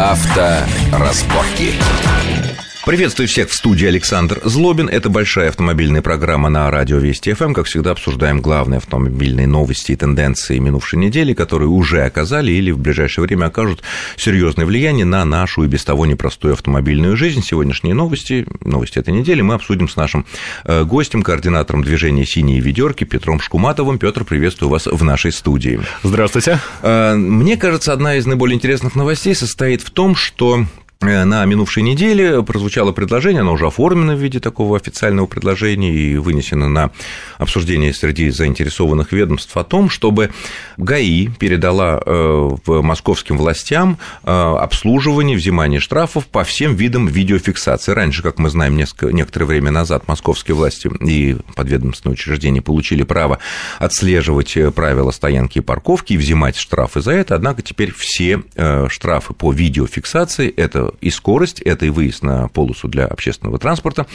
Авторазборки. Приветствую всех в студии Александр Злобин. Это большая автомобильная программа на радио Вести ФМ. Как всегда, обсуждаем главные автомобильные новости и тенденции минувшей недели, которые уже оказали или в ближайшее время окажут серьезное влияние на нашу и без того непростую автомобильную жизнь. Сегодняшние новости, новости этой недели мы обсудим с нашим э, гостем, координатором движения «Синие ведерки» Петром Шкуматовым. Петр, приветствую вас в нашей студии. Здравствуйте. Э, мне кажется, одна из наиболее интересных новостей состоит в том, что на минувшей неделе прозвучало предложение, оно уже оформлено в виде такого официального предложения и вынесено на обсуждение среди заинтересованных ведомств о том, чтобы ГАИ передала э, московским властям э, обслуживание, взимание штрафов по всем видам видеофиксации. Раньше, как мы знаем, несколько, некоторое время назад московские власти и подведомственные учреждения получили право отслеживать правила стоянки и парковки и взимать штрафы за это, однако теперь все штрафы по видеофиксации – это и скорость, это и выезд на полосу для общественного транспорта,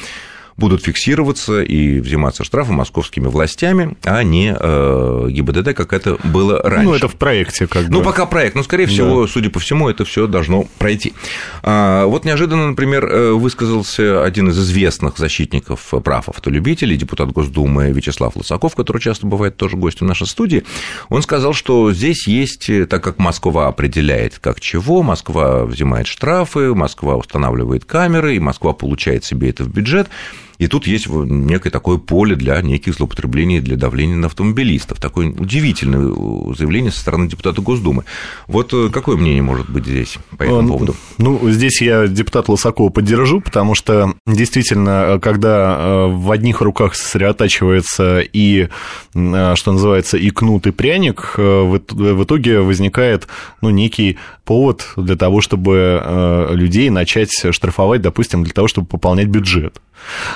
будут фиксироваться и взиматься штрафы московскими властями, а не э, ГИБДД, как это было раньше. Ну, это в проекте как бы. Ну, пока проект, но, скорее всего, да. судя по всему, это все должно пройти. А, вот неожиданно, например, э, высказался один из известных защитников прав автолюбителей, депутат Госдумы Вячеслав Лысаков, который часто бывает тоже гостем нашей студии. Он сказал, что здесь есть, так как Москва определяет, как чего, Москва взимает штрафы, Москва устанавливает камеры, и Москва получает себе это в бюджет, и тут есть некое такое поле для неких злоупотреблений, для давления на автомобилистов. Такое удивительное заявление со стороны депутата Госдумы. Вот э, какое мнение может быть здесь по этому поводу? Ну, здесь я депутата Лосакова поддержу, потому что действительно, когда э, в одних руках сосредотачивается и, э, что называется, и кнут, и пряник, в итоге возникает ну, некий повод для того, чтобы людей начать штрафовать, допустим, для того, чтобы пополнять бюджет.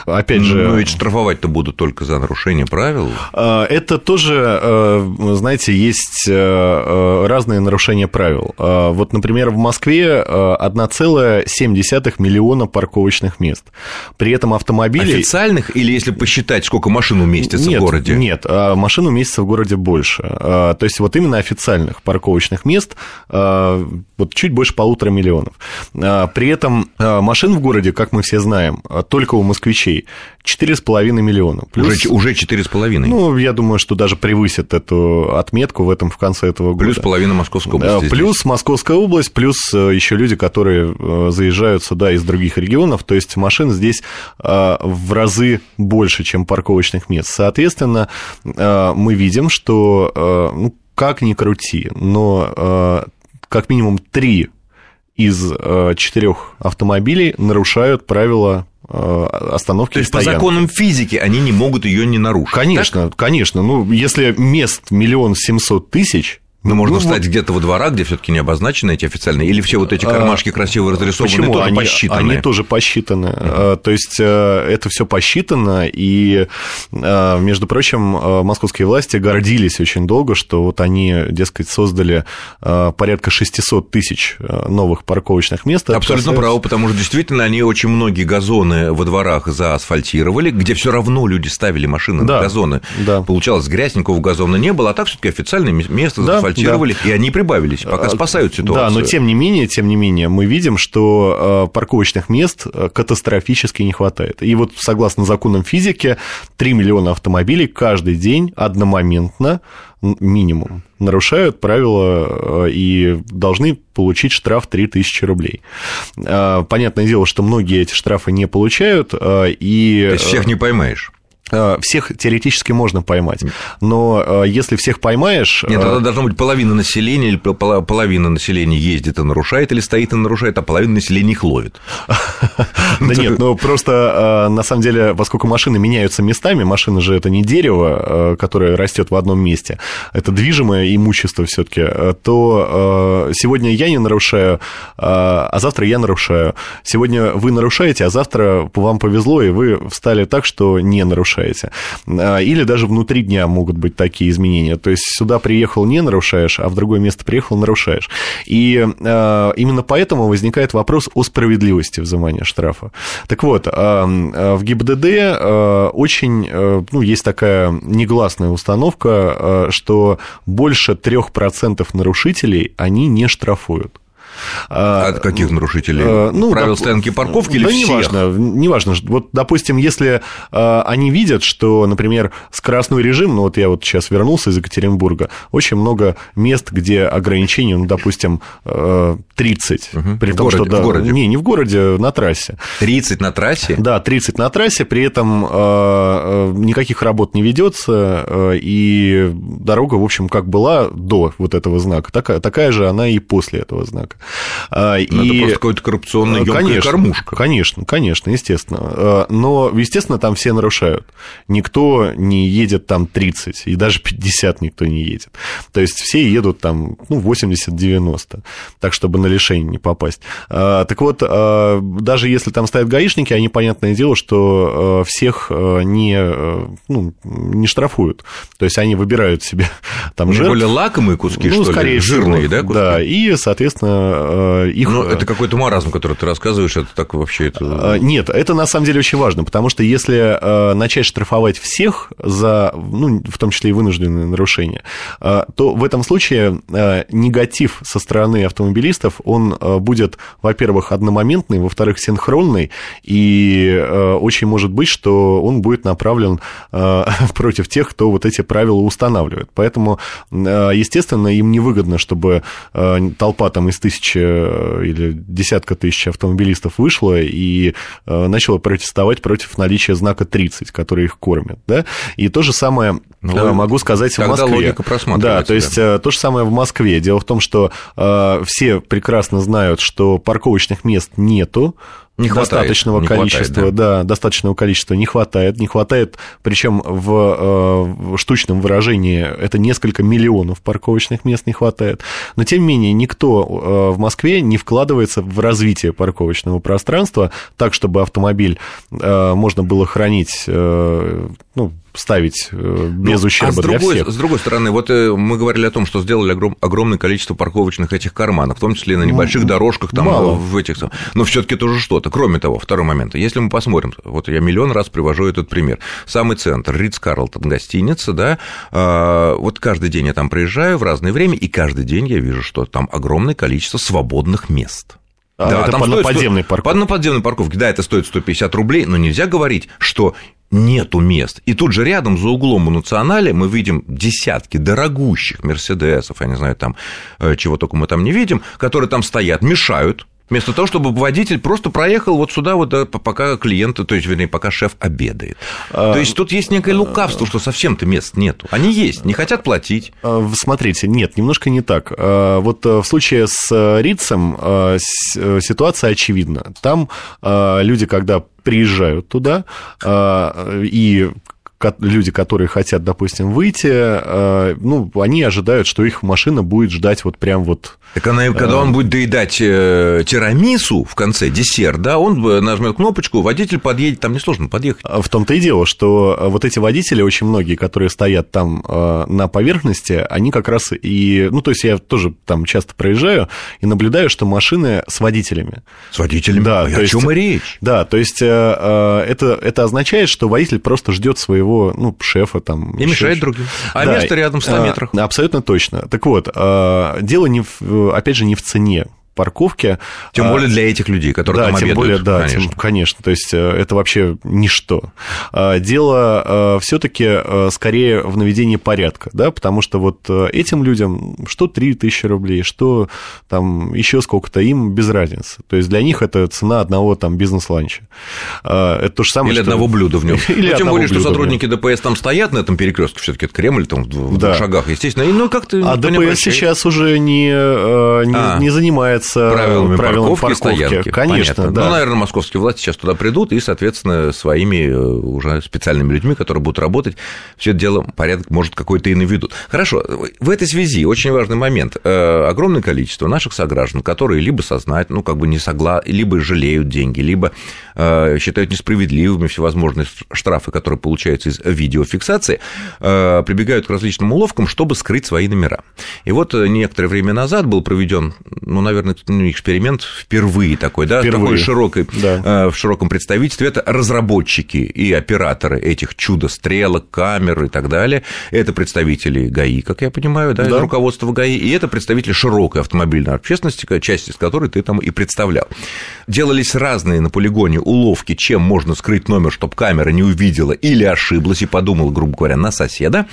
Опять же... Но ведь штрафовать-то будут только за нарушение правил. А, это тоже, а, знаете, есть а, разные нарушения правил. Вот, например, в Москве 1,7 миллиона парковочных мест. При этом автомобили... Официальных или если посчитать, сколько машин уместится нет, в городе? Нет, машин уместится в городе больше. То есть вот именно официальных парковочных мест вот чуть больше полутора миллионов. При этом машин в городе, как мы все знаем, только у москвичей 4,5 миллиона. Плюс, уже, уже 4,5? Ну, я думаю, что даже превысит эту отметку в этом в конце этого года. Плюс половина Московской области. Плюс здесь. Московская область, плюс э, еще люди, которые э, заезжают сюда из других регионов. То есть машин здесь э, в разы больше, чем парковочных мест. Соответственно, мы видим, что, ну, как ни крути, но как минимум три из четырех автомобилей нарушают правила остановки То есть по законам физики они не могут ее не нарушить. Конечно, так? конечно. Ну, если мест миллион семьсот тысяч, ну, можно ну, встать вот... где-то во двора, где все-таки не обозначены эти официальные, или все вот эти а, кармашки красиво разрисованы, Почему? тоже они, посчитаны? Они тоже посчитаны. Uh-huh. То есть э, это все посчитано, и, э, между прочим, э, московские власти гордились очень долго, что вот они, дескать, создали порядка 600 тысяч новых парковочных мест. Абсолютно касается... право, потому что действительно они очень многие газоны во дворах заасфальтировали, где все равно люди ставили машины да, на газоны. Да. Получалось, грязь, никакого газона не было, а так все-таки официальное место да, асфальтировали, да. и они прибавились, пока а, спасают ситуацию. Да, но тем не менее, тем не менее, мы видим, что э, парковочных мест э, катастрофически не хватает. И вот согласно законам физики, 3 миллиона автомобилей каждый день одномоментно минимум нарушают правила и должны получить штраф 3000 рублей. Понятное дело, что многие эти штрафы не получают, и... То есть всех не поймаешь? Э, всех теоретически можно поймать, но э, если всех поймаешь... Нет, тогда э, должно быть половина населения, или половина населения ездит и нарушает, или стоит и нарушает, а половина населения их ловит. Да нет, ну просто на самом деле, поскольку машины меняются местами, машина же это не дерево, которое растет в одном месте, это движимое имущество все таки то сегодня я не нарушаю, а завтра я нарушаю. Сегодня вы нарушаете, а завтра вам повезло, и вы встали так, что не нарушаете. А, или даже внутри дня могут быть такие изменения. То есть сюда приехал, не нарушаешь, а в другое место приехал, нарушаешь. И а, именно поэтому возникает вопрос о справедливости взимания штрафа. Так вот, а, в ГИБДД очень, ну, есть такая негласная установка, что больше 3% нарушителей они не штрафуют. А От каких нарушителей? А, ну, Правил доп... стоянки парковки или да всех? неважно, неважно. Вот, допустим, если а, они видят, что, например, скоростной режим, ну вот я вот сейчас вернулся из Екатеринбурга, очень много мест, где ограничение, ну, допустим, 30. Угу. При в том, городе, что да, в городе? Не, не в городе, на трассе. 30 на трассе? Да, 30 на трассе, при этом никаких работ не ведется, и дорога, в общем, как была до вот этого знака, такая, такая же она и после этого знака. А, ну, и... Просто какой-то коррупционный конечно, кормушка. Конечно, конечно, естественно. А, но, естественно, там все нарушают. Никто не едет там 30, и даже 50 никто не едет. То есть все едут там ну, 80-90, так, чтобы на лишение не попасть. А, так вот, даже если там стоят гаишники, они, понятное дело, что всех не, ну, не штрафуют. То есть они выбирают себе там жертв. Более лакомые куски, ну, что скорее ли? Жирные, да, куски? Да, и, соответственно, э, их... Ну, это какой-то маразм, который ты рассказываешь, это так вообще... Это... Э, нет, это на самом деле очень важно, потому что если э, начать штрафовать всех за, ну, в том числе и вынужденные нарушения, то в этом случае негатив со стороны автомобилистов, он будет, во-первых, одномоментный, во-вторых, синхронный, и очень может быть, что он будет направлен против тех, кто вот эти правила устанавливает. Поэтому, естественно, им невыгодно, чтобы толпа там из тысячи э, или десятка тысяч автомобилистов вышла и э, начала протестовать против наличия знака 30, который их кормит. Да? И то же самое ну, э, могу сказать в Москве. логика Да, то есть то же самое в Москве. Дело в том, что все прекрасно знают, что парковочных мест нету, не хватает, достаточного не количества, хватает, да. да, достаточного количества не хватает, не хватает, причем в, в штучном выражении это несколько миллионов парковочных мест не хватает, но тем не менее никто в Москве не вкладывается в развитие парковочного пространства так, чтобы автомобиль можно было хранить, ну, ставить э, без ну, ущерба а с другой, для всех. С другой стороны, вот э, мы говорили о том, что сделали огром, огромное количество парковочных этих карманов, в том числе на небольших ну, дорожках, там, мало. в этих... Но все таки тоже что-то. Кроме того, второй момент. Если мы посмотрим, вот я миллион раз привожу этот пример. Самый центр, Ридс Карлтон, гостиница, да, а, вот каждый день я там приезжаю в разное время, и каждый день я вижу, что там огромное количество свободных мест. А, да, это там по стоит, подземной парковке. По подземной парковке, да, это стоит 150 рублей, но нельзя говорить, что нету мест. И тут же рядом, за углом у Национале, мы видим десятки дорогущих Мерседесов, я не знаю, там, э, чего только мы там не видим, которые там стоят, мешают Вместо того, чтобы водитель просто проехал вот сюда, вот пока клиент, то есть, вернее, пока шеф обедает. А, то есть тут есть некое лукавство, что совсем-то мест нету. Они есть, не хотят платить. А, смотрите, нет, немножко не так. А, вот э, в случае с э, Рицем э, ситуация очевидна. Там люди, когда приезжают туда, и люди, которые хотят, допустим, выйти, э, ну, они ожидают, что их машина будет ждать вот прям вот... Так она, когда он будет доедать э, тирамису в конце, десерт, да, он нажмет кнопочку, водитель подъедет, там несложно подъехать. А в том-то и дело, что вот эти водители, очень многие, которые стоят там э, на поверхности, они как раз и... Ну, то есть я тоже там часто проезжаю и наблюдаю, что машины с водителями. С водителями? Да. О чем и речь? Да, то есть это, это означает, что водитель просто ждет своего своего ну, шефа там. И мешает еще... другим. А да, место рядом в 100 метрах. Абсолютно точно. Так вот, а, дело, не в, опять же, не в цене парковке. Тем а, более для этих людей, которые да, там тем обедают. Более, да, конечно. Тем, конечно. То есть э, это вообще ничто. А, дело э, все-таки э, скорее в наведении порядка, да, потому что вот этим людям что 3 тысячи рублей, что там еще сколько-то, им без разницы. То есть для них это цена одного там бизнес-ланча. А, это то же самое, Или что... одного блюда в нем. Или ну, тем более, что сотрудники ДПС там стоят на этом перекрестке, все-таки это Кремль там в да. двух шагах, естественно. И, ну, как-то а ДПС сейчас уже не, не, а. не занимается правилами, правилами парковки, парковки. стоянки. Конечно, Понятно. да. Ну, наверное, московские власти сейчас туда придут и, соответственно, своими э, уже специальными людьми, которые будут работать, все это дело порядок, может, какой-то и наведут. Хорошо, в этой связи очень важный момент. Э, огромное количество наших сограждан, которые либо сознательно, ну, как бы не согла, либо жалеют деньги, либо э, считают несправедливыми всевозможные штрафы, которые получаются из видеофиксации, прибегают к различным уловкам, чтобы скрыть свои номера. И вот некоторое время назад был проведен, ну, наверное, этот ну, эксперимент впервые такой, да, впервые. такой широкой, да. в широком представительстве. Это разработчики и операторы этих чудо-стрелок, камер и так далее. Это представители ГАИ, как я понимаю, да, да. руководства ГАИ, и это представители широкой автомобильной общественности, часть из которой ты там и представлял. Делались разные на полигоне уловки, чем можно скрыть номер, чтобы камера не увидела или ошиблась и подумала, грубо говоря, на соседа.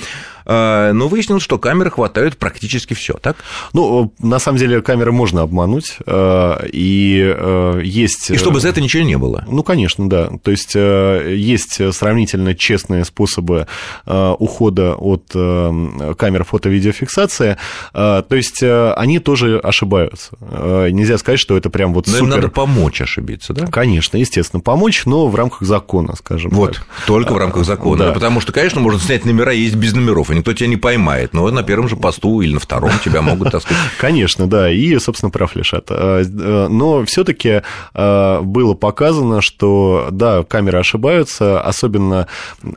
А, но выяснилось, что камеры хватают практически все, так? Ну, на самом деле, камеры можно обмануть, а, и а, есть... И чтобы за это ничего не было? Ну, конечно, да. То есть, есть сравнительно честные способы ухода от камер фото-видеофиксации, то есть, они тоже ошибаются. Нельзя сказать, что это прям вот но супер... им надо помочь ошибиться, да? Конечно, естественно, помочь, но в рамках закона, скажем вот, так. только в рамках закона. Да. Потому что, конечно, можно снять номера и есть без номеров, никто тебя не поймает. Но на первом же посту или на втором тебя могут, так сказать... Конечно, да, и, собственно, прав лишат. А, но все таки а, было показано, что, да, камеры ошибаются, особенно,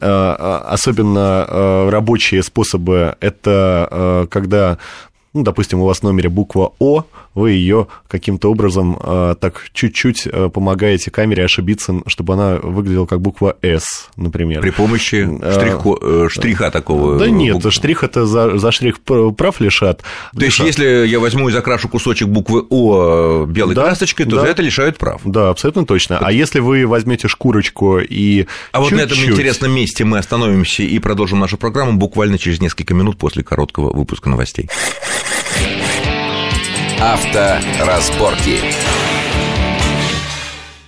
а, особенно рабочие способы – это когда ну, допустим, у вас в номере буква О, вы ее каким-то образом э, так чуть-чуть э, помогаете камере ошибиться, чтобы она выглядела как буква «С», например. При помощи штрих, э, штриха такого? Да нет, буквы. штрих – это за, за штрих прав лишат. То лишат. есть, если я возьму и закрашу кусочек буквы «О» белой да, красочкой, то да. за это лишают прав? Да, абсолютно точно. А если вы возьмете шкурочку и А чуть-чуть... вот на этом интересном месте мы остановимся и продолжим нашу программу буквально через несколько минут после короткого выпуска новостей. Авторазборки.